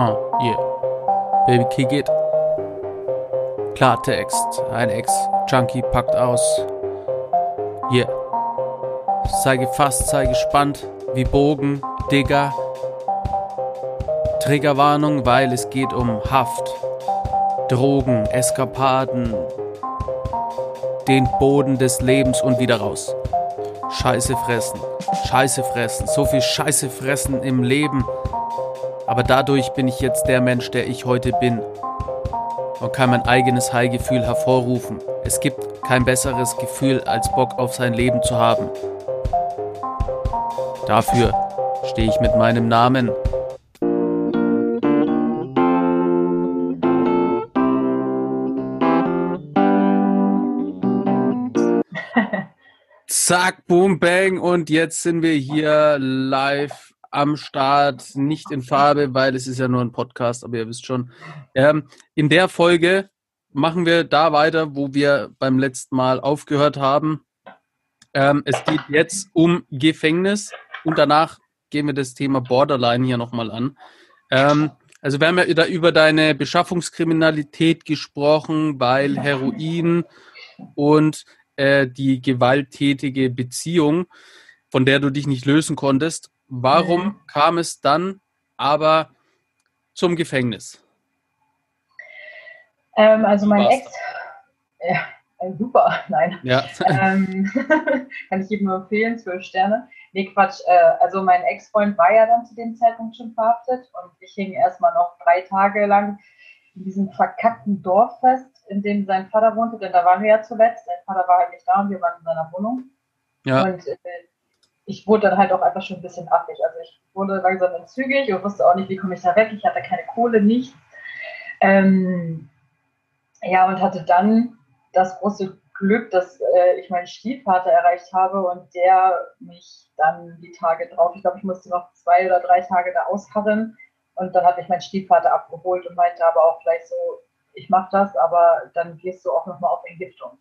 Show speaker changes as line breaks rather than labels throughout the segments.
Ah, yeah. Baby, kick it. Klartext. Ein Ex-Junkie packt aus. Yeah. Sei gefasst, sei gespannt. Wie Bogen, Digger. Triggerwarnung, weil es geht um Haft. Drogen, Eskapaden. Den Boden des Lebens und wieder raus. Scheiße fressen. Scheiße fressen. So viel Scheiße fressen im Leben. Aber dadurch bin ich jetzt der Mensch, der ich heute bin. Und kann mein eigenes High-Gefühl hervorrufen. Es gibt kein besseres Gefühl, als Bock auf sein Leben zu haben. Dafür stehe ich mit meinem Namen. Zack, boom, bang und jetzt sind wir hier live am Start, nicht in Farbe, weil es ist ja nur ein Podcast, aber ihr wisst schon. Ähm, in der Folge machen wir da weiter, wo wir beim letzten Mal aufgehört haben. Ähm, es geht jetzt um Gefängnis und danach gehen wir das Thema Borderline hier nochmal an. Ähm, also wir haben ja über deine Beschaffungskriminalität gesprochen, weil Heroin und äh, die gewalttätige Beziehung, von der du dich nicht lösen konntest. Warum mhm. kam es dann aber zum Gefängnis?
Ähm, also mein Ex, ja, äh, super, nein.
Ja.
ähm, kann ich jedem nur empfehlen, zwölf Sterne. Nee, Quatsch. Äh, also mein Ex-Freund war ja dann zu dem Zeitpunkt schon verhaftet und ich hing erstmal noch drei Tage lang in diesem verkackten Dorf fest, in dem sein Vater wohnte, denn da waren wir ja zuletzt. Sein Vater war halt nicht da und wir waren in seiner Wohnung.
Ja.
Und äh, ich wurde dann halt auch einfach schon ein bisschen affig. Also ich wurde langsam entzügig und wusste auch nicht, wie komme ich da weg. Ich hatte keine Kohle, nichts. Ähm, ja, und hatte dann das große Glück, dass äh, ich meinen Stiefvater erreicht habe und der mich dann die Tage drauf, ich glaube, ich musste noch zwei oder drei Tage da ausharren und dann hat mich mein Stiefvater abgeholt und meinte aber auch gleich so, ich mache das, aber dann gehst du auch nochmal auf Entgiftung.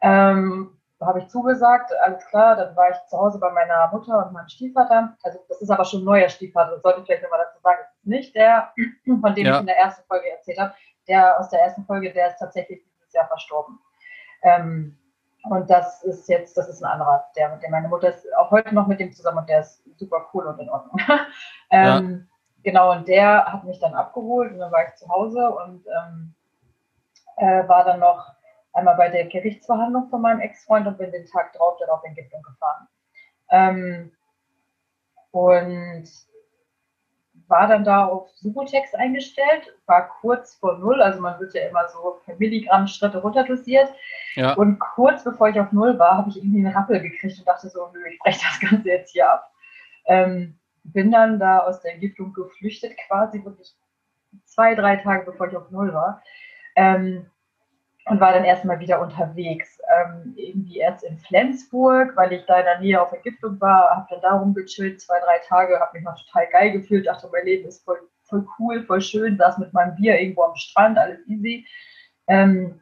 Ähm, habe ich zugesagt, alles klar, dann war ich zu Hause bei meiner Mutter und meinem Stiefvater. Also das ist aber schon ein neuer Stiefvater, das sollte ich vielleicht nochmal dazu sagen. Das ist nicht der, von dem ja. ich in der ersten Folge erzählt habe. Der aus der ersten Folge, der ist tatsächlich dieses Jahr verstorben. Ähm, und das ist jetzt, das ist ein anderer, der, der meine Mutter ist auch heute noch mit dem zusammen und der ist super cool und in Ordnung. ähm, ja. Genau, und der hat mich dann abgeholt und dann war ich zu Hause und ähm, äh, war dann noch einmal bei der Gerichtsverhandlung von meinem Ex-Freund und bin den Tag drauf dann auf Entgiftung gefahren. Ähm, und war dann da auf Subotex eingestellt, war kurz vor Null, also man wird ja immer so per Milligramm Schritte runterdosiert. Ja. Und kurz bevor ich auf Null war, habe ich irgendwie einen Rappel gekriegt und dachte so, nö, ich breche das Ganze jetzt hier ab. Ähm, bin dann da aus der Entgiftung geflüchtet, quasi wirklich zwei, drei Tage bevor ich auf Null war. Ähm, und war dann erstmal wieder unterwegs. Ähm, irgendwie erst in Flensburg, weil ich da in der Nähe auf Entgiftung war, habe dann da rumgechillt, zwei, drei Tage, habe mich noch total geil gefühlt, dachte, mein Leben ist voll, voll cool, voll schön, saß mit meinem Bier irgendwo am Strand, alles easy. Ähm,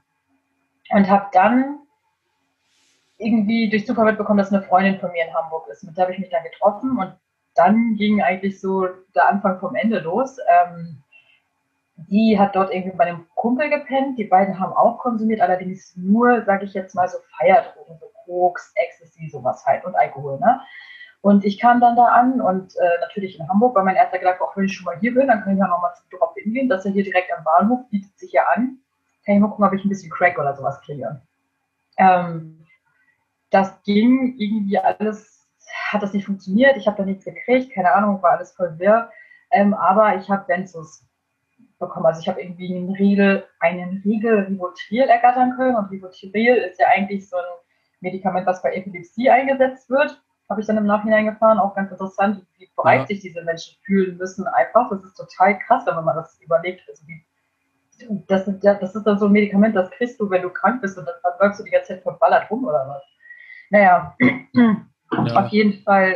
und habe dann irgendwie durch Zufall mitbekommen, dass eine Freundin von mir in Hamburg ist. Mit der habe ich mich dann getroffen und dann ging eigentlich so der Anfang vom Ende los. Ähm, die hat dort irgendwie bei einem Kumpel gepennt. Die beiden haben auch konsumiert, allerdings nur, sage ich jetzt mal, so Feierdrogen, so Koks, Ecstasy, sowas halt und Alkohol. Ne? Und ich kam dann da an und äh, natürlich in Hamburg, weil mein erster gedacht, auch wenn ich schon mal hier bin, dann kann ich ja nochmal zum Drop hingehen. Das ist ja hier direkt am Bahnhof, bietet sich ja an. Kann ich mal gucken, ob ich ein bisschen Crack oder sowas kriege. Ähm, das ging irgendwie alles, hat das nicht funktioniert. Ich habe da nichts gekriegt, keine Ahnung, war alles voll wirr. Ähm, aber ich habe Benzos bekommen. Also ich habe irgendwie einen Riegel, einen Riegel Rivotril ergattern können und Rivotril ist ja eigentlich so ein Medikament, was bei Epilepsie eingesetzt wird. Habe ich dann im Nachhinein gefahren, auch ganz interessant, wie breit ja. sich diese Menschen fühlen müssen einfach. Das ist total krass, wenn man das überlegt. Also wie, das, ist, das ist dann so ein Medikament, das kriegst du, wenn du krank bist und dann, läufst du die ganze Zeit verballert rum oder was. Naja, ja. auf jeden Fall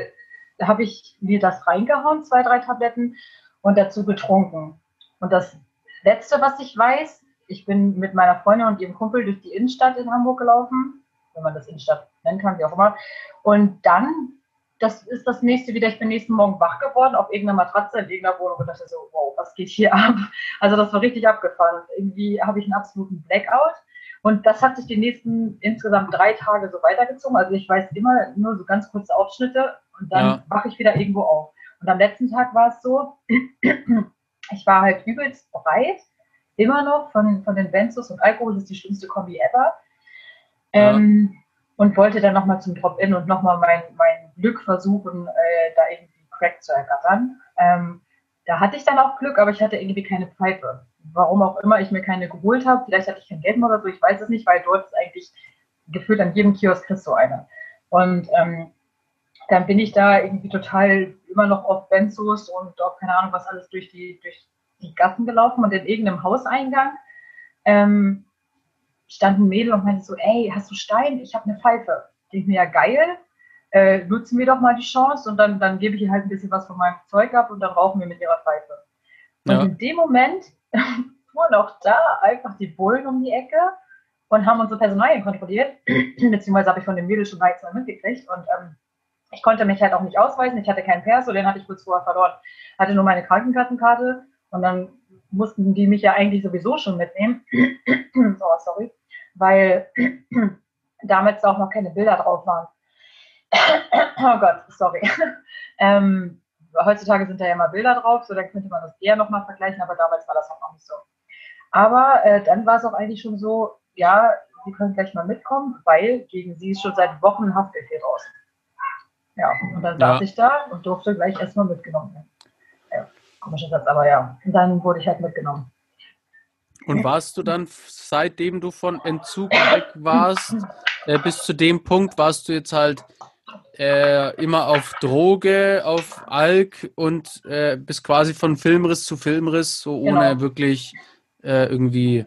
habe ich mir das reingehauen, zwei, drei Tabletten und dazu getrunken. Und das Letzte, was ich weiß, ich bin mit meiner Freundin und ihrem Kumpel durch die Innenstadt in Hamburg gelaufen, wenn man das Innenstadt nennen kann, wie auch immer. Und dann das ist das nächste wieder. Ich bin nächsten Morgen wach geworden auf irgendeiner Matratze in irgendeiner Wohnung und dachte so, wow, was geht hier ab? Also das war richtig abgefahren. irgendwie habe ich einen absoluten Blackout. Und das hat sich die nächsten insgesamt drei Tage so weitergezogen. Also ich weiß immer nur so ganz kurze Ausschnitte und dann ja. wache ich wieder irgendwo auf. Und am letzten Tag war es so, ich war halt übelst breit, immer noch von, von den Benzos und Alkohol, das ist die schlimmste Kombi ever. Ja. Ähm, und wollte dann nochmal zum Drop-In und nochmal mein, mein Glück versuchen, äh, da irgendwie Crack zu ergattern. Ähm, da hatte ich dann auch Glück, aber ich hatte irgendwie keine Pfeife. Warum auch immer ich mir keine geholt habe. Vielleicht hatte ich kein Geld mehr oder so, ich weiß es nicht, weil dort ist eigentlich gefühlt an jedem Kiosk kriegst du eine. Und ähm, dann bin ich da irgendwie total immer noch auf Benzos und auf keine Ahnung was alles durch die, durch die Gassen gelaufen und in irgendeinem Hauseingang ähm, stand ein Mädel und meinte so, ey, hast du Stein? Ich habe eine Pfeife. Denke mir, ja geil, äh, nutzen wir doch mal die Chance und dann, dann gebe ich ihr halt ein bisschen was von meinem Zeug ab und dann rauchen wir mit ihrer Pfeife. Und ja. in dem Moment fuhren auch da einfach die Bullen um die Ecke und haben unsere Personalien kontrolliert, beziehungsweise habe ich von dem Mädel schon weit mitgekriegt und ähm, ich konnte mich halt auch nicht ausweisen, ich hatte keinen Perso, den hatte ich kurz vorher verloren, hatte nur meine Krankenkassenkarte und dann mussten die mich ja eigentlich sowieso schon mitnehmen. oh, sorry. Weil damals auch noch keine Bilder drauf waren. oh Gott, sorry. ähm, heutzutage sind da ja mal Bilder drauf, so dann könnte man das eher nochmal vergleichen, aber damals war das auch noch nicht so. Aber äh, dann war es auch eigentlich schon so, ja, Sie können gleich mal mitkommen, weil gegen Sie ist schon seit Wochen Haftbefehl draußen. Ja, und dann ja. saß ich da und durfte gleich erstmal mitgenommen werden. Ja, komischer Satz, aber ja. Und dann wurde ich halt mitgenommen.
Und warst du dann, seitdem du von Entzug weg warst, äh, bis zu dem Punkt, warst du jetzt halt äh, immer auf Droge, auf Alk und äh, bist quasi von Filmriss zu Filmriss, so ohne genau. wirklich äh, irgendwie,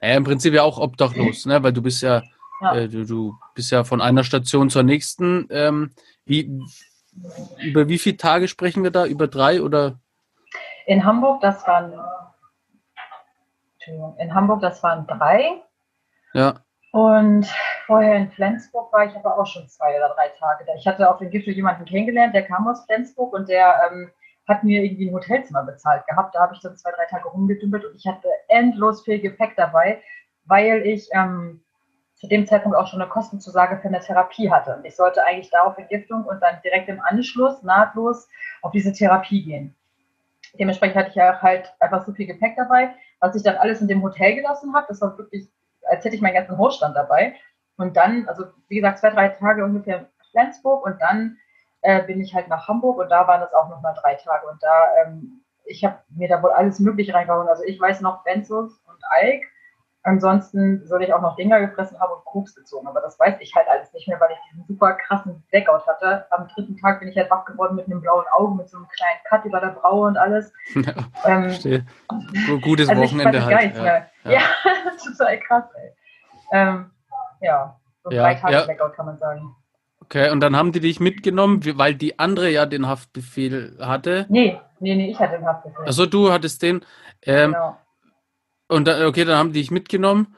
im Prinzip ja auch obdachlos, ne? weil du bist ja, ja. Äh, du, du, bist ja von einer Station zur nächsten. Ähm, wie, über wie viele Tage sprechen wir da? Über drei oder?
In Hamburg, das waren in Hamburg, das waren drei.
Ja.
Und vorher in Flensburg war ich aber auch schon zwei oder drei Tage da. Ich hatte auf dem Gipfel jemanden kennengelernt, der kam aus Flensburg und der ähm, hat mir irgendwie ein Hotelzimmer bezahlt gehabt. Da habe ich dann zwei, drei Tage rumgedümpelt und ich hatte endlos viel Gepäck dabei, weil ich ähm, zu dem Zeitpunkt auch schon eine Kostenzusage für eine Therapie hatte. Und ich sollte eigentlich da auf Entgiftung und dann direkt im Anschluss nahtlos auf diese Therapie gehen. Dementsprechend hatte ich ja halt einfach so viel Gepäck dabei, was ich dann alles in dem Hotel gelassen habe. Das war wirklich, als hätte ich meinen ganzen Hausstand dabei. Und dann, also wie gesagt, zwei, drei Tage ungefähr in Flensburg und dann äh, bin ich halt nach Hamburg und da waren es auch nochmal drei Tage. Und da, ähm, ich habe mir da wohl alles Mögliche reingehauen. Also ich weiß noch Benzos und Alk Ansonsten soll ich auch noch Dinger gefressen haben und Koks gezogen, aber das weiß ich halt alles nicht mehr, weil ich diesen super krassen Blackout hatte. Am dritten Tag bin ich halt wach geworden mit einem blauen Auge, mit so einem kleinen Cut über der Braue und alles. Ja,
ähm, Gutes also Wochenende halt.
Ja, ja. ja, total krass, ey. Ähm, ja, so ja, drei Tage Blackout kann man sagen.
Okay, und dann haben die dich mitgenommen, weil die andere ja den Haftbefehl hatte.
Nee, nee, nee, ich hatte den Haftbefehl.
Achso, du hattest den. Ähm, genau. Und dann, okay, dann haben die dich mitgenommen.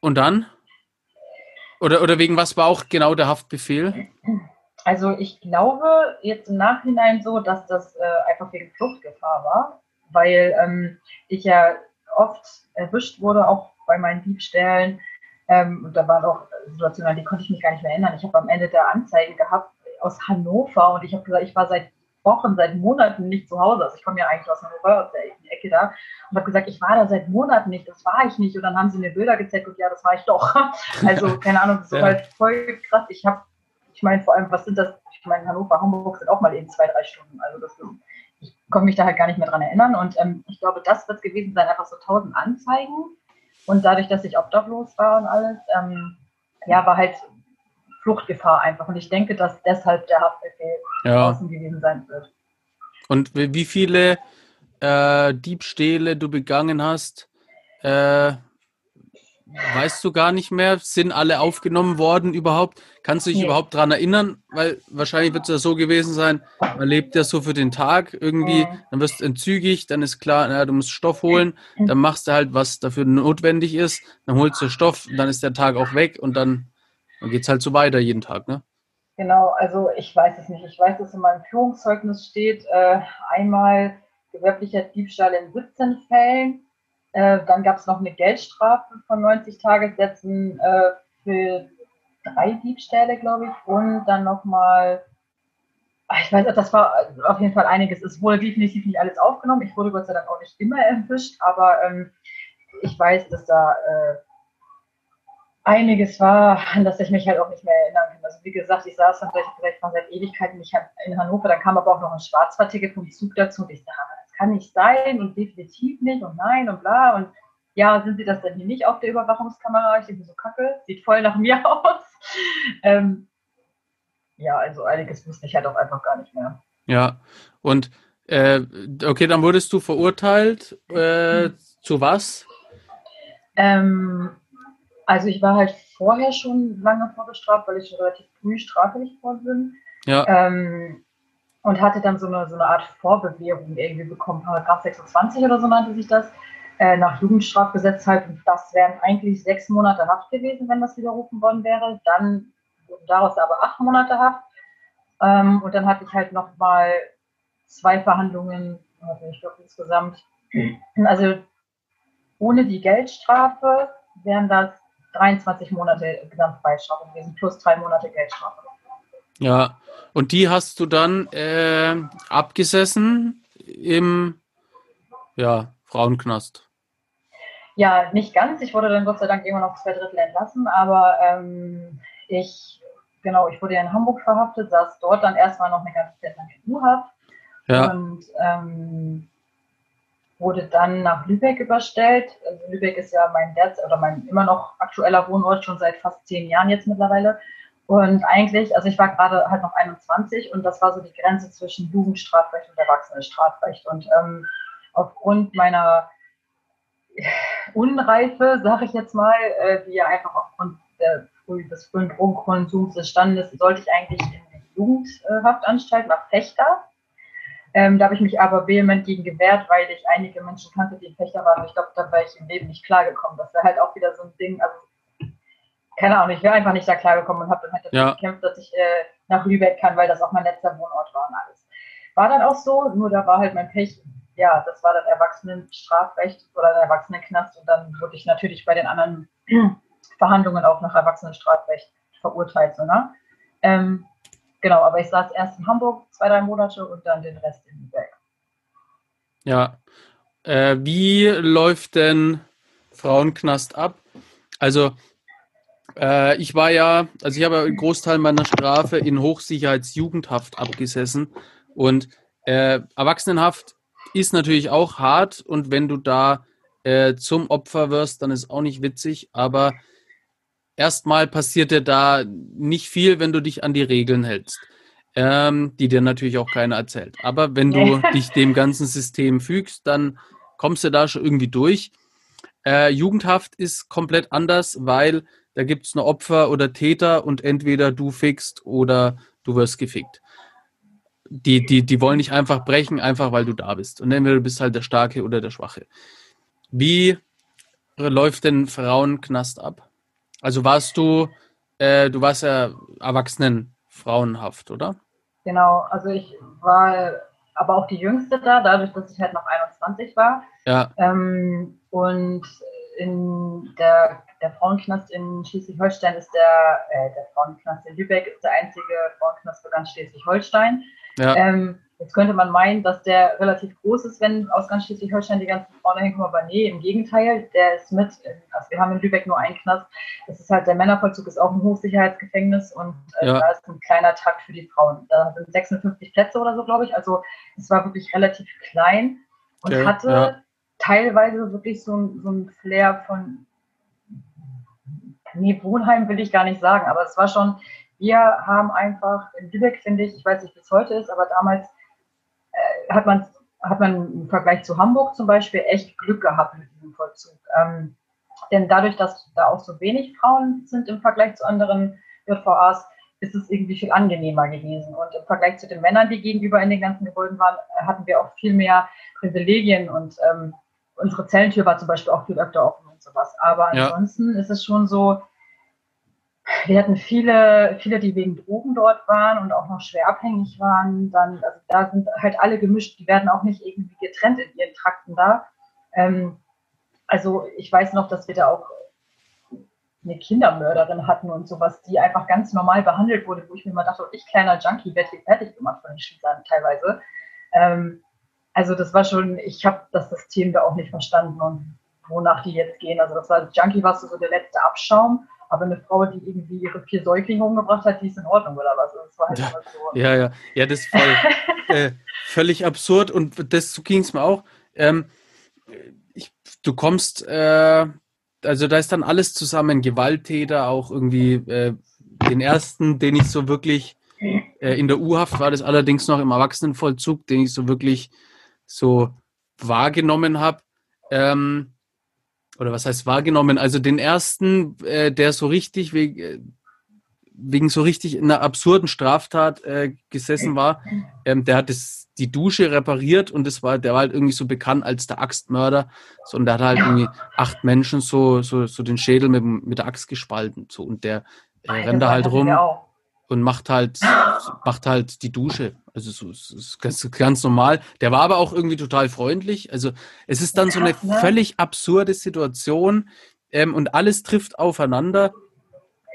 Und dann? Oder, oder wegen was war auch genau der Haftbefehl?
Also ich glaube jetzt im Nachhinein so, dass das äh, einfach wegen Fluchtgefahr war, weil ähm, ich ja oft erwischt wurde, auch bei meinen Diebstählen. Ähm, und da waren auch Situationen, an die konnte ich mich gar nicht mehr erinnern. Ich habe am Ende der Anzeige gehabt aus Hannover und ich habe gesagt, ich war seit Wochen, seit Monaten nicht zu Hause. Also ich komme ja eigentlich aus Hannover, aus der Ecke da und habe gesagt, ich war da seit Monaten nicht, das war ich nicht. Und dann haben sie mir Bilder gezeigt und ja, das war ich doch. Also keine Ahnung, das ist ja. halt voll krass. Ich habe, ich meine vor allem, was sind das? Ich meine, Hannover, Hamburg sind auch mal eben zwei, drei Stunden. Also das ist, ich konnte mich da halt gar nicht mehr dran erinnern. Und ähm, ich glaube, das wird gewesen sein, einfach so tausend Anzeigen. Und dadurch, dass ich obdachlos war und alles, ähm, ja, war halt Fluchtgefahr einfach. Und ich denke, dass deshalb der Haftbefehl ja. draußen gewesen sein wird.
Und wie viele äh, Diebstähle du begangen hast, äh, weißt du gar nicht mehr. Sind alle aufgenommen worden überhaupt? Kannst du dich nee. überhaupt daran erinnern? Weil wahrscheinlich wird es ja so gewesen sein, man lebt ja so für den Tag irgendwie, dann wirst du entzügig, dann ist klar, na, du musst Stoff holen, dann machst du halt, was dafür notwendig ist, dann holst du Stoff, dann ist der Tag auch weg und dann, dann geht es halt so weiter jeden Tag, ne?
Genau, also ich weiß es nicht. Ich weiß, dass in meinem Führungszeugnis steht, äh, einmal gewerblicher Diebstahl in 17 Fällen. Äh, dann gab es noch eine Geldstrafe von 90 Tagessätzen äh, für drei Diebstähle, glaube ich. Und dann nochmal, ich weiß, das war auf jeden Fall einiges. Es wurde definitiv nicht alles aufgenommen. Ich wurde Gott sei Dank auch nicht immer erwischt, aber ähm, ich weiß, dass da äh, einiges war, an das ich mich halt auch nicht mehr erinnern kann. Also wie gesagt, ich saß dann vielleicht, vielleicht seit Ewigkeiten nicht in Hannover, dann kam aber auch noch ein Schwarzfahrticket vom Zug dazu und ich dachte, kann nicht sein und definitiv nicht und nein und bla und ja, sind sie das denn hier nicht auf der Überwachungskamera? Ich denke so, kacke, sieht voll nach mir aus. Ähm, ja, also einiges wusste ich halt auch einfach gar nicht mehr.
Ja, und äh, okay, dann wurdest du verurteilt. Äh, hm. Zu was?
Ähm, also ich war halt vorher schon lange vorbestraft, weil ich schon relativ früh straffällig worden bin. Ja. Ähm, und hatte dann so eine, so eine Art Vorbewährung irgendwie bekommen, Paragraph 26 oder so nannte sich das, äh, nach Jugendstrafgesetz halt. Und das wären eigentlich sechs Monate Haft gewesen, wenn das widerrufen worden wäre. Dann wurden daraus aber acht Monate Haft. Ähm, und dann hatte ich halt nochmal zwei Verhandlungen, also ich glaube insgesamt, also ohne die Geldstrafe wären das 23 Monate Gesamtfreistrafe gewesen, plus drei Monate Geldstrafe.
Ja, und die hast du dann äh, abgesessen im ja, Frauenknast.
Ja, nicht ganz. Ich wurde dann Gott sei Dank immer noch zwei Drittel entlassen, aber ähm, ich, genau, ich wurde ja in Hamburg verhaftet, saß dort dann erstmal noch eine ganze Zeit lang in U-Haft. Ja. Und ähm, wurde dann nach Lübeck überstellt. Also Lübeck ist ja mein derzeit oder mein immer noch aktueller Wohnort schon seit fast zehn Jahren jetzt mittlerweile. Und eigentlich, also ich war gerade halt noch 21 und das war so die Grenze zwischen Jugendstrafrecht und Erwachsenenstrafrecht. Und ähm, aufgrund meiner Unreife, sage ich jetzt mal, äh, die ja einfach aufgrund der, des frühen Drogenkonsums des Standes, sollte ich eigentlich in die Jugendhaftanstalt nach Fechter. Ähm, da habe ich mich aber vehement gegen gewehrt, weil ich einige Menschen kannte, die Fechter waren. Ich glaube, da wäre ich im Leben nicht klargekommen. Das wäre halt auch wieder so ein Ding, also keine Ahnung, ich wäre einfach nicht da klargekommen und habe dann halt dafür ja. gekämpft, dass ich äh, nach Lübeck kann, weil das auch mein letzter Wohnort war und alles. War dann auch so, nur da war halt mein Pech, ja, das war das Erwachsenenstrafrecht oder der Erwachsenenknast und dann wurde ich natürlich bei den anderen Verhandlungen auch nach Erwachsenenstrafrecht verurteilt. So, ne? Ähm, genau, aber ich saß erst in Hamburg zwei, drei Monate und dann den Rest in Lübeck.
Ja. Äh, wie läuft denn Frauenknast ab? Also, äh, ich war ja, also ich habe einen Großteil meiner Strafe in Hochsicherheitsjugendhaft abgesessen und äh, Erwachsenenhaft ist natürlich auch hart und wenn du da äh, zum Opfer wirst, dann ist auch nicht witzig, aber erstmal passiert dir da nicht viel, wenn du dich an die Regeln hältst, ähm, die dir natürlich auch keiner erzählt. Aber wenn du dich dem ganzen System fügst, dann kommst du da schon irgendwie durch. Äh, Jugendhaft ist komplett anders, weil da gibt es nur Opfer oder Täter und entweder du fickst oder du wirst gefickt die, die, die wollen nicht einfach brechen, einfach weil du da bist. Und entweder du bist halt der Starke oder der Schwache. Wie läuft denn Frauenknast ab? Also warst du, äh, du warst ja Erwachsenen Frauenhaft, oder?
Genau, also ich war aber auch die Jüngste da, dadurch, dass ich halt noch 21 war. Ja. Ähm, und in der, der Frauenknast in Schleswig-Holstein ist der, äh, der Frauenknast in Lübeck ist der einzige Frauenknast für ganz Schleswig-Holstein. Ja. Ähm, jetzt könnte man meinen, dass der relativ groß ist, wenn aus ganz Schleswig-Holstein die ganzen Frauen dahin kommen, aber nee, im Gegenteil, der ist mit, also wir haben in Lübeck nur einen Knast, das ist halt, der Männervollzug ist auch ein Hochsicherheitsgefängnis und äh, ja. da ist ein kleiner Trakt für die Frauen. Da sind 56 Plätze oder so, glaube ich, also es war wirklich relativ klein und okay. hatte ja. Teilweise wirklich so, so ein Flair von, nee, Wohnheim will ich gar nicht sagen, aber es war schon, wir haben einfach in Lübeck, finde ich, ich weiß nicht, wie es heute ist, aber damals äh, hat man hat man im Vergleich zu Hamburg zum Beispiel echt Glück gehabt mit diesem Vollzug. Ähm, denn dadurch, dass da auch so wenig Frauen sind im Vergleich zu anderen JVAs, ist es irgendwie viel angenehmer gewesen. Und im Vergleich zu den Männern, die gegenüber in den ganzen Gebäuden waren, hatten wir auch viel mehr Privilegien und ähm, unsere Zellentür war zum Beispiel auch viel öfter offen und sowas. Aber ansonsten ja. ist es schon so, wir hatten viele, viele, die wegen Drogen dort waren und auch noch schwer abhängig waren. Dann, also da sind halt alle gemischt, die werden auch nicht irgendwie getrennt in ihren Trakten da. Ähm, also ich weiß noch, dass wir da auch eine Kindermörderin hatten und sowas, die einfach ganz normal behandelt wurde, wo ich mir mal dachte, ich kleiner Junkie werde hier fertig gemacht von den Schülern teilweise. Ähm, also das war schon, ich habe das System da auch nicht verstanden und wonach die jetzt gehen. Also das war Junkie war so der letzte Abschaum, aber eine Frau, die irgendwie ihre vier Säuglinge umgebracht hat, die ist in Ordnung oder was? Also das war halt
ja, so. ja, ja, ja, das ist voll, äh, völlig absurd und das so ging es mir auch. Ähm, ich, du kommst, äh, also da ist dann alles zusammen, Gewalttäter, auch irgendwie äh, den ersten, den ich so wirklich äh, in der U-Haft war, das allerdings noch im Erwachsenenvollzug, den ich so wirklich so wahrgenommen habe. Ähm, oder was heißt wahrgenommen? Also den ersten, äh, der so richtig wegen, äh, wegen so richtig in einer absurden Straftat äh, gesessen war, ähm, der hat das, die Dusche repariert und das war, der war halt irgendwie so bekannt als der Axtmörder. So, und der hat halt irgendwie acht Menschen so, so, so den Schädel mit, mit der Axt gespalten. So, und der äh, rennt da halt rum und macht halt, macht halt die Dusche. Also so, es ist ganz, ganz normal. Der war aber auch irgendwie total freundlich. Also es ist dann so eine ne? völlig absurde Situation ähm, und alles trifft aufeinander.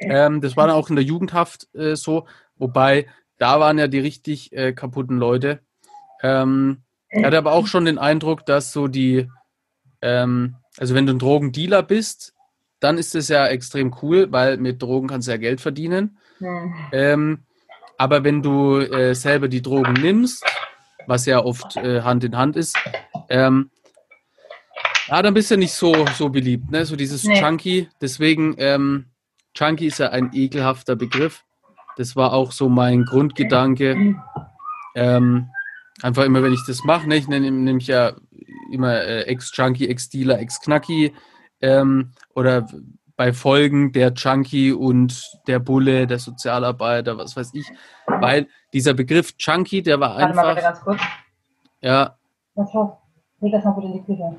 Ähm, das war dann auch in der Jugendhaft äh, so, wobei da waren ja die richtig äh, kaputten Leute. Ähm, ich hatte aber auch schon den Eindruck, dass so die, ähm, also wenn du ein Drogendealer bist, dann ist es ja extrem cool, weil mit Drogen kannst du ja Geld verdienen. Mhm. Ähm, aber wenn du äh, selber die Drogen nimmst, was ja oft äh, Hand in Hand ist, ähm, ja, dann bist du nicht so, so beliebt, ne? So dieses nee. Chunky. Deswegen, ähm, Chunky ist ja ein ekelhafter Begriff. Das war auch so mein Grundgedanke. Ähm, einfach immer, wenn ich das mache, ne? ich nenne nämlich ja immer äh, Ex-Chunky, Ex-Dealer, Ex-Knacki ähm, oder bei Folgen der Junkie und der Bulle, der Sozialarbeiter, was weiß ich. Weil dieser Begriff Junkie, der war Warte einfach. Mal bitte ganz kurz. Ja. Was Leg das mal bitte in die Küche.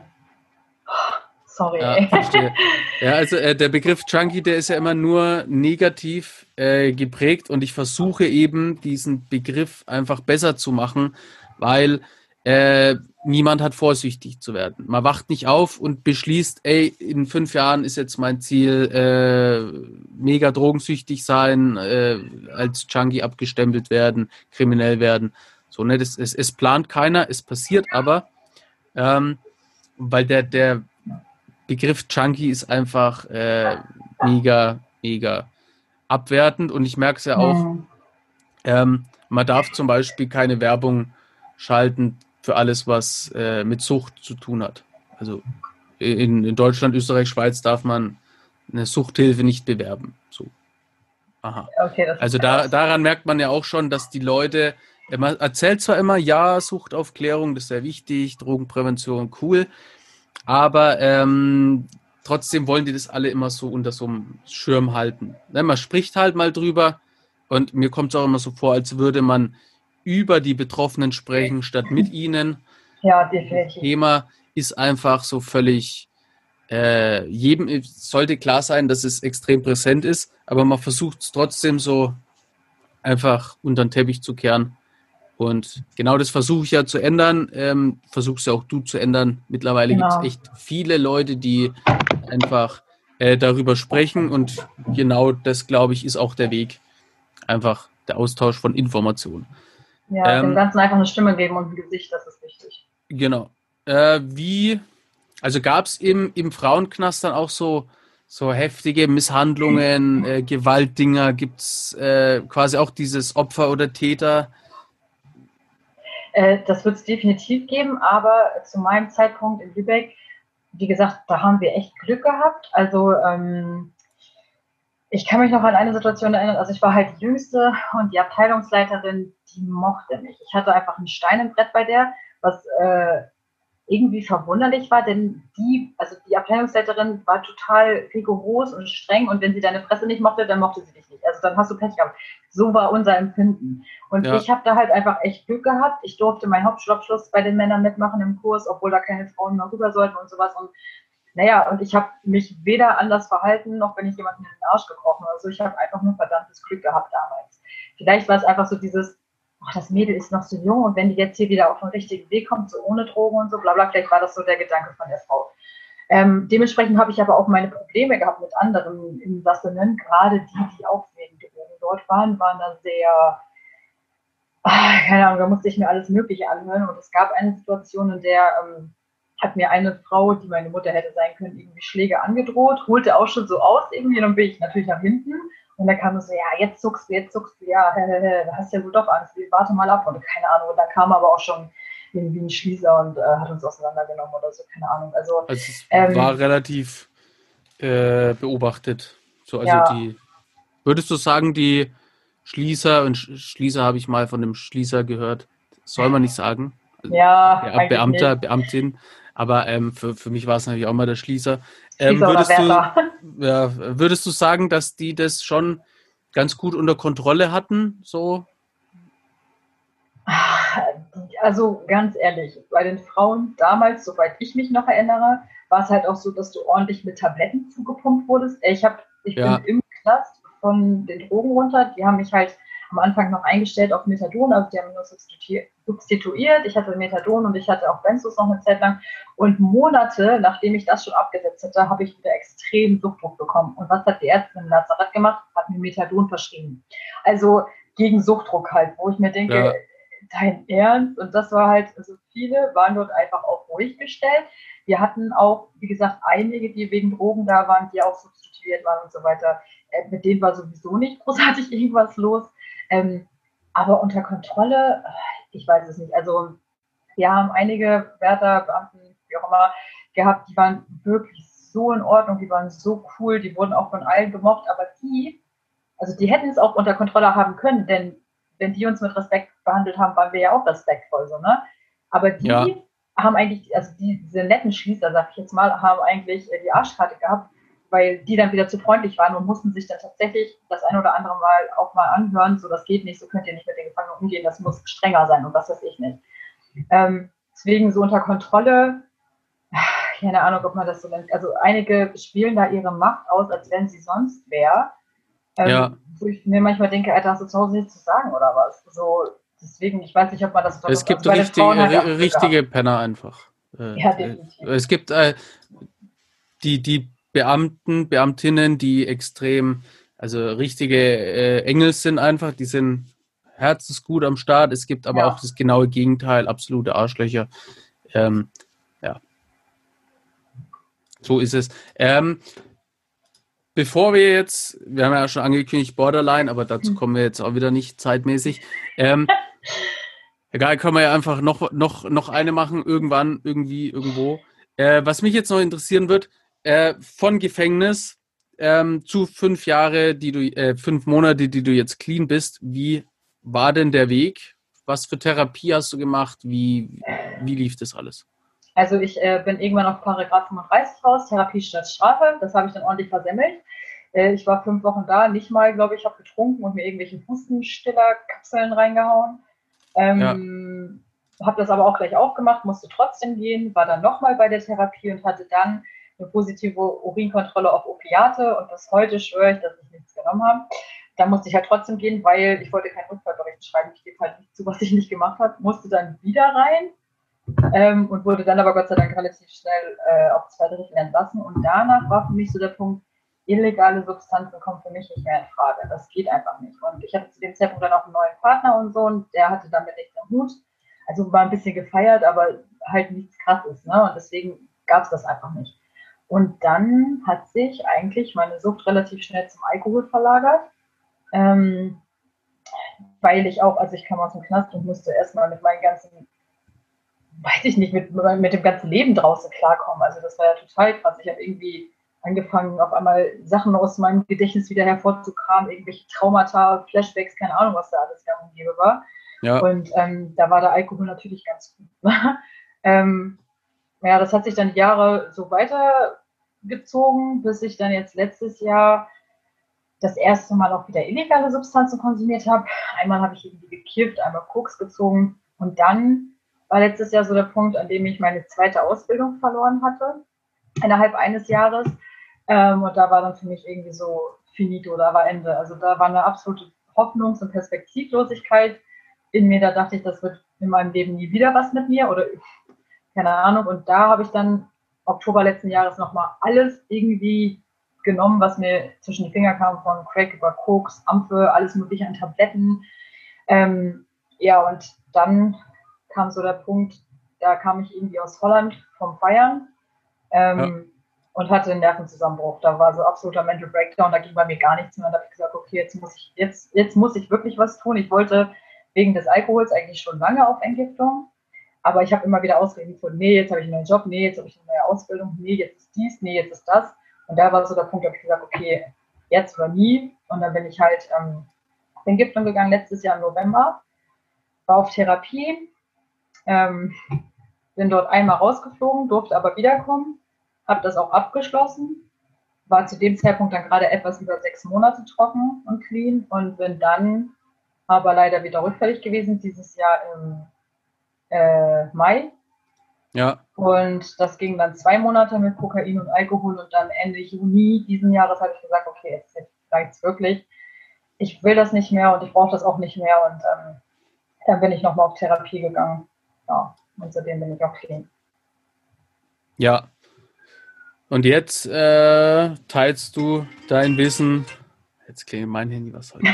Sorry. Ja, verstehe. ja also äh, der Begriff Junkie, der ist ja immer nur negativ äh, geprägt und ich versuche eben diesen Begriff einfach besser zu machen, weil äh, niemand hat vorsichtig zu werden. Man wacht nicht auf und beschließt, ey, in fünf Jahren ist jetzt mein Ziel, äh, mega drogensüchtig sein, äh, als Junkie abgestempelt werden, kriminell werden. So, ne, das, es, es plant keiner, es passiert aber, ähm, weil der, der Begriff Junkie ist einfach äh, mega, mega abwertend und ich merke es ja auch, mhm. ähm, man darf zum Beispiel keine Werbung schalten für alles, was äh, mit Sucht zu tun hat. Also in, in, Deutschland, Österreich, Schweiz darf man eine Suchthilfe nicht bewerben. So. Aha. Okay, also da, daran merkt man ja auch schon, dass die Leute, man erzählt zwar immer, ja, Suchtaufklärung, das ist sehr wichtig, Drogenprävention, cool, aber ähm, trotzdem wollen die das alle immer so unter so einem Schirm halten. Ne, man spricht halt mal drüber und mir kommt es auch immer so vor, als würde man über die Betroffenen sprechen, statt mit ihnen. Ja, definitiv. Das Thema ist einfach so völlig, äh, jedem sollte klar sein, dass es extrem präsent ist, aber man versucht es trotzdem so einfach unter den Teppich zu kehren. Und genau das versuche ich ja zu ändern, ähm, versuchst ja auch du zu ändern. Mittlerweile genau. gibt es echt viele Leute, die einfach äh, darüber sprechen und genau das, glaube ich, ist auch der Weg. Einfach der Austausch von Informationen.
Ja, ähm, dem Ganzen einfach eine Stimme geben und ein Gesicht, das ist wichtig.
Genau. Äh, wie, also gab es im, im Frauenknast dann auch so, so heftige Misshandlungen, äh, Gewaltdinger? Gibt es äh, quasi auch dieses Opfer oder Täter?
Äh, das wird es definitiv geben, aber zu meinem Zeitpunkt in Lübeck, wie gesagt, da haben wir echt Glück gehabt. Also ähm, ich kann mich noch an eine Situation erinnern, also ich war halt die Jüngste und die Abteilungsleiterin, die mochte mich. Ich hatte einfach ein Stein im Brett bei der, was äh, irgendwie verwunderlich war, denn die, also die Abteilungsleiterin war total rigoros und streng und wenn sie deine Fresse nicht mochte, dann mochte sie dich nicht. Also dann hast du Pech gehabt. So war unser Empfinden. Und ja. ich habe da halt einfach echt Glück gehabt. Ich durfte meinen Hauptschulabschluss bei den Männern mitmachen im Kurs, obwohl da keine Frauen mehr rüber sollten und sowas. Und naja, und ich habe mich weder anders verhalten, noch bin ich jemanden in den Arsch gekrochen. Also ich habe einfach nur verdammtes Glück gehabt damals. Vielleicht war es einfach so dieses, ach, das Mädel ist noch so jung und wenn die jetzt hier wieder auf den richtigen Weg kommt, so ohne Drogen und so, bla bla, vielleicht war das so der Gedanke von der Frau. Ähm, dementsprechend habe ich aber auch meine Probleme gehabt mit anderen Insassinnen, gerade die, die auch wegen Drogen dort waren, waren da sehr, ach, keine Ahnung, da musste ich mir alles Mögliche anhören. Und es gab eine Situation, in der ähm, hat mir eine Frau, die meine Mutter hätte sein können, irgendwie Schläge angedroht, holte auch schon so aus irgendwie, dann bin ich natürlich nach hinten und dann kam so, ja, jetzt zuckst du, jetzt zuckst du, ja, da hast du ja wohl doch Angst, warte mal ab und keine Ahnung, und da kam aber auch schon irgendwie ein Schließer und äh, hat uns auseinandergenommen oder so, keine Ahnung. Also, also
es ähm, war relativ äh, beobachtet. So, also ja. die, würdest du sagen, die Schließer, und Schließer habe ich mal von dem Schließer gehört, soll man nicht sagen.
Ja,
ja Beamter, nicht. Beamtin. Aber ähm, für, für mich war es natürlich auch mal der Schließer. Ähm, würdest, du, ja, würdest du sagen, dass die das schon ganz gut unter Kontrolle hatten? So?
Also ganz ehrlich, bei den Frauen damals, soweit ich mich noch erinnere, war es halt auch so, dass du ordentlich mit Tabletten zugepumpt wurdest. Ich, hab, ich ja. bin im Knast von den Drogen runter. Die haben mich halt am Anfang noch eingestellt auf Methadon, also die haben nur substituiert. Ich hatte Methadon und ich hatte auch Benzos noch eine Zeit lang. Und Monate, nachdem ich das schon abgesetzt hatte, habe ich wieder extrem Suchtdruck bekommen. Und was hat die Ärztin im Lazarett gemacht? Hat mir Methadon verschrieben. Also gegen Suchtdruck halt, wo ich mir denke, ja. dein Ernst? Und das war halt, also viele waren dort einfach auch ruhig gestellt. Wir hatten auch, wie gesagt, einige, die wegen Drogen da waren, die auch substituiert waren und so weiter. Äh, mit denen war sowieso nicht großartig irgendwas los. Ähm, aber unter Kontrolle, ich weiß es nicht. Also wir haben einige Wärter, Beamten, wie auch immer, gehabt, die waren wirklich so in Ordnung, die waren so cool, die wurden auch von allen gemocht, aber die, also die hätten es auch unter Kontrolle haben können, denn wenn die uns mit Respekt behandelt haben, waren wir ja auch respektvoll, so, ne? Aber die ja. haben eigentlich, also die, diese netten Schließer, sag ich jetzt mal, haben eigentlich die Arschkarte gehabt, weil die dann wieder zu freundlich waren und mussten sich dann tatsächlich das ein oder andere Mal auch mal anhören, so das geht nicht, so könnt ihr nicht mit den Gefangenen umgehen, das muss strenger sein und was weiß ich nicht. Ähm, deswegen so unter Kontrolle, keine Ahnung, ob man das so nennt. Also einige spielen da ihre Macht aus, als wenn sie sonst wäre. Ähm, ja. Wo ich mir manchmal denke, Alter, hast du zu Hause nichts zu sagen oder was? So, deswegen, ich weiß nicht, ob man das
Es gibt also richtige, halt richtige Penner einfach. Äh, ja, definitiv. Es gibt äh, die, die Beamten, Beamtinnen, die extrem, also richtige äh, Engel sind einfach, die sind herzensgut am Start. Es gibt aber ja. auch das genaue Gegenteil, absolute Arschlöcher. Ähm, ja. So ist es. Ähm, bevor wir jetzt, wir haben ja schon angekündigt Borderline, aber dazu hm. kommen wir jetzt auch wieder nicht zeitmäßig. Ähm, egal, können wir ja einfach noch, noch, noch eine machen, irgendwann, irgendwie, irgendwo. Äh, was mich jetzt noch interessieren wird, äh, von Gefängnis ähm, zu fünf Jahre, die du, äh, fünf Monate, die du jetzt clean bist. Wie war denn der Weg? Was für Therapie hast du gemacht? Wie, wie lief das alles?
Also ich äh, bin irgendwann auf Paragraph 35 raus, Therapie statt Strafe. Das habe ich dann ordentlich versemmelt. Äh, ich war fünf Wochen da, nicht mal, glaube ich, habe getrunken und mir irgendwelche Hustenstiller-Kapseln reingehauen. Ähm, ja. Habe das aber auch gleich aufgemacht, musste trotzdem gehen, war dann nochmal bei der Therapie und hatte dann eine positive Urinkontrolle auf Opiate und bis heute schwöre ich, dass ich nichts genommen habe. Da musste ich halt trotzdem gehen, weil ich wollte keinen Rückfallbericht schreiben. Ich gebe halt nicht zu, was ich nicht gemacht habe. Musste dann wieder rein ähm, und wurde dann aber Gott sei Dank relativ schnell äh, auf zwei Drittel entlassen. Und danach war für mich so der Punkt, illegale Substanzen kommen für mich nicht mehr in Frage. Das geht einfach nicht. Und ich hatte zu dem Zeitpunkt dann auch einen neuen Partner und so und der hatte damit nichts am Hut. Also war ein bisschen gefeiert, aber halt nichts krasses. Ne? Und deswegen gab es das einfach nicht. Und dann hat sich eigentlich meine Sucht relativ schnell zum Alkohol verlagert. Ähm, weil ich auch, also ich kam aus dem Knast und musste erstmal mit meinen ganzen, weiß ich nicht, mit, mit dem ganzen Leben draußen klarkommen. Also das war ja total krass. Ich habe irgendwie angefangen, auf einmal Sachen aus meinem Gedächtnis wieder hervorzukramen, irgendwelche Traumata, Flashbacks, keine Ahnung, was da alles gäbe war. Ja. Und ähm, da war der Alkohol natürlich ganz gut. ähm, ja, das hat sich dann Jahre so weitergezogen, bis ich dann jetzt letztes Jahr das erste Mal auch wieder illegale Substanzen konsumiert habe. Einmal habe ich irgendwie gekifft, einmal Koks gezogen und dann war letztes Jahr so der Punkt, an dem ich meine zweite Ausbildung verloren hatte. innerhalb eines Jahres. Ähm, und da war dann für mich irgendwie so finito, da war Ende. Also da war eine absolute Hoffnungs- und Perspektivlosigkeit in mir. Da dachte ich, das wird in meinem Leben nie wieder was mit mir oder keine Ahnung. Und da habe ich dann Oktober letzten Jahres nochmal alles irgendwie genommen, was mir zwischen die Finger kam, von Crack über Koks, Ampfe, alles mögliche an Tabletten. Ähm, ja, und dann kam so der Punkt, da kam ich irgendwie aus Holland vom Feiern ähm, ja. und hatte einen Nervenzusammenbruch. Da war so absoluter Mental Breakdown, da ging bei mir gar nichts mehr. Und da habe ich gesagt, okay, jetzt muss ich, jetzt, jetzt muss ich wirklich was tun. Ich wollte wegen des Alkohols eigentlich schon lange auf Entgiftung. Aber ich habe immer wieder Ausreden gefunden, nee, jetzt habe ich einen neuen Job, nee, jetzt habe ich eine neue Ausbildung, nee, jetzt ist dies, nee, jetzt ist das. Und da war so der Punkt, da habe ich gesagt, okay, jetzt oder nie. Und dann bin ich halt ähm, auf Entgiftung gegangen, letztes Jahr im November, war auf Therapie, ähm, bin dort einmal rausgeflogen, durfte aber wiederkommen, habe das auch abgeschlossen, war zu dem Zeitpunkt dann gerade etwas über sechs Monate trocken und clean und bin dann aber leider wieder rückfällig gewesen, dieses Jahr im äh, Mai.
Ja.
Und das ging dann zwei Monate mit Kokain und Alkohol und dann Ende Juni diesen Jahres habe ich gesagt, okay, jetzt reicht es wirklich. Ich will das nicht mehr und ich brauche das auch nicht mehr und ähm, dann bin ich nochmal auf Therapie gegangen. Ja, und seitdem bin ich auch clean.
Ja. Und jetzt äh, teilst du dein Wissen. Jetzt klingelt mein Handy, was ich?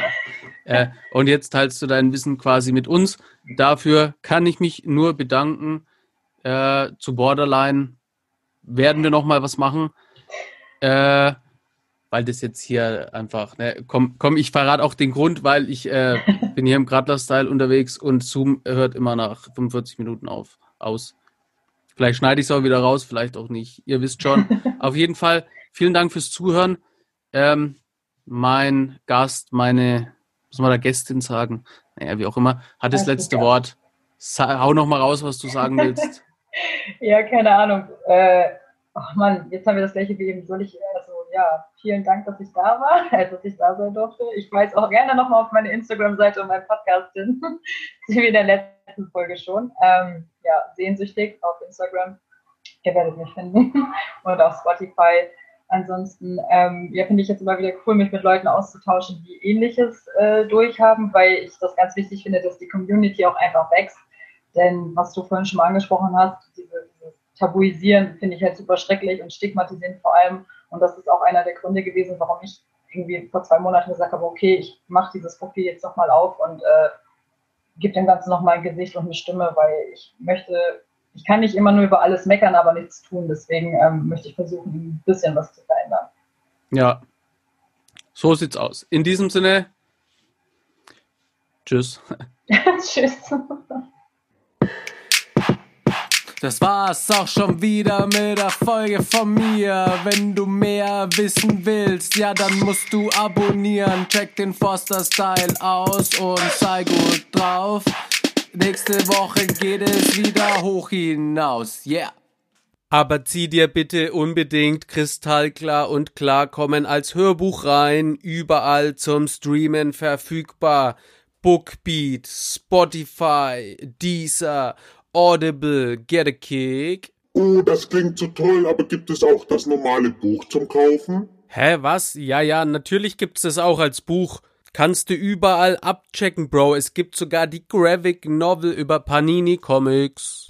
äh, und jetzt teilst du dein Wissen quasi mit uns. Dafür kann ich mich nur bedanken. Äh, zu Borderline werden wir noch mal was machen. Äh, weil das jetzt hier einfach, ne, komm, komm, ich verrate auch den Grund, weil ich äh, bin hier im Gradler-Style unterwegs und Zoom hört immer nach 45 Minuten auf, aus. Vielleicht schneide ich es auch wieder raus, vielleicht auch nicht. Ihr wisst schon. Auf jeden Fall, vielen Dank fürs Zuhören. Ähm, mein Gast, meine muss man da Gästin sagen, naja, wie auch immer, hat das letzte Wort. Hau noch mal raus, was du sagen willst.
ja, keine Ahnung. Äh, ach Mann, jetzt haben wir das gleiche wie eben. Soll ich, also ja, vielen Dank, dass ich da war, dass ich da sein durfte. Ich weise auch gerne noch mal auf meine Instagram-Seite und meinen Podcast hin. wie in der letzten Folge schon. Ähm, ja, sehnsüchtig auf Instagram. Ihr werdet mich finden. und auf Spotify. Ansonsten, ähm, ja, finde ich jetzt immer wieder cool, mich mit Leuten auszutauschen, die Ähnliches äh, durchhaben, weil ich das ganz wichtig finde, dass die Community auch einfach wächst. Denn was du vorhin schon mal angesprochen hast, diese, dieses Tabuisieren finde ich halt super schrecklich und stigmatisieren vor allem. Und das ist auch einer der Gründe gewesen, warum ich irgendwie vor zwei Monaten gesagt habe, okay, ich mache dieses Profil jetzt nochmal auf und äh, gebe dem Ganzen nochmal ein Gesicht und eine Stimme, weil ich möchte ich kann nicht immer nur über alles meckern, aber nichts tun. Deswegen ähm, möchte ich versuchen, ein bisschen was zu verändern.
Ja, so sieht's aus. In diesem Sinne, tschüss. tschüss. Das war's auch schon wieder mit der Folge von mir. Wenn du mehr wissen willst, ja, dann musst du abonnieren. Check den Forster Style aus und sei gut drauf. Nächste Woche geht es wieder hoch hinaus. Yeah. Aber zieh dir bitte unbedingt kristallklar und klarkommen als Hörbuch rein, überall zum Streamen verfügbar. Bookbeat, Spotify, Deezer, Audible, Get a Kick.
Oh, das klingt so toll, aber gibt es auch das normale Buch zum Kaufen?
Hä, was? Ja, ja, natürlich gibt's es auch als Buch. Kannst du überall abchecken, Bro. Es gibt sogar die Graphic Novel über Panini Comics.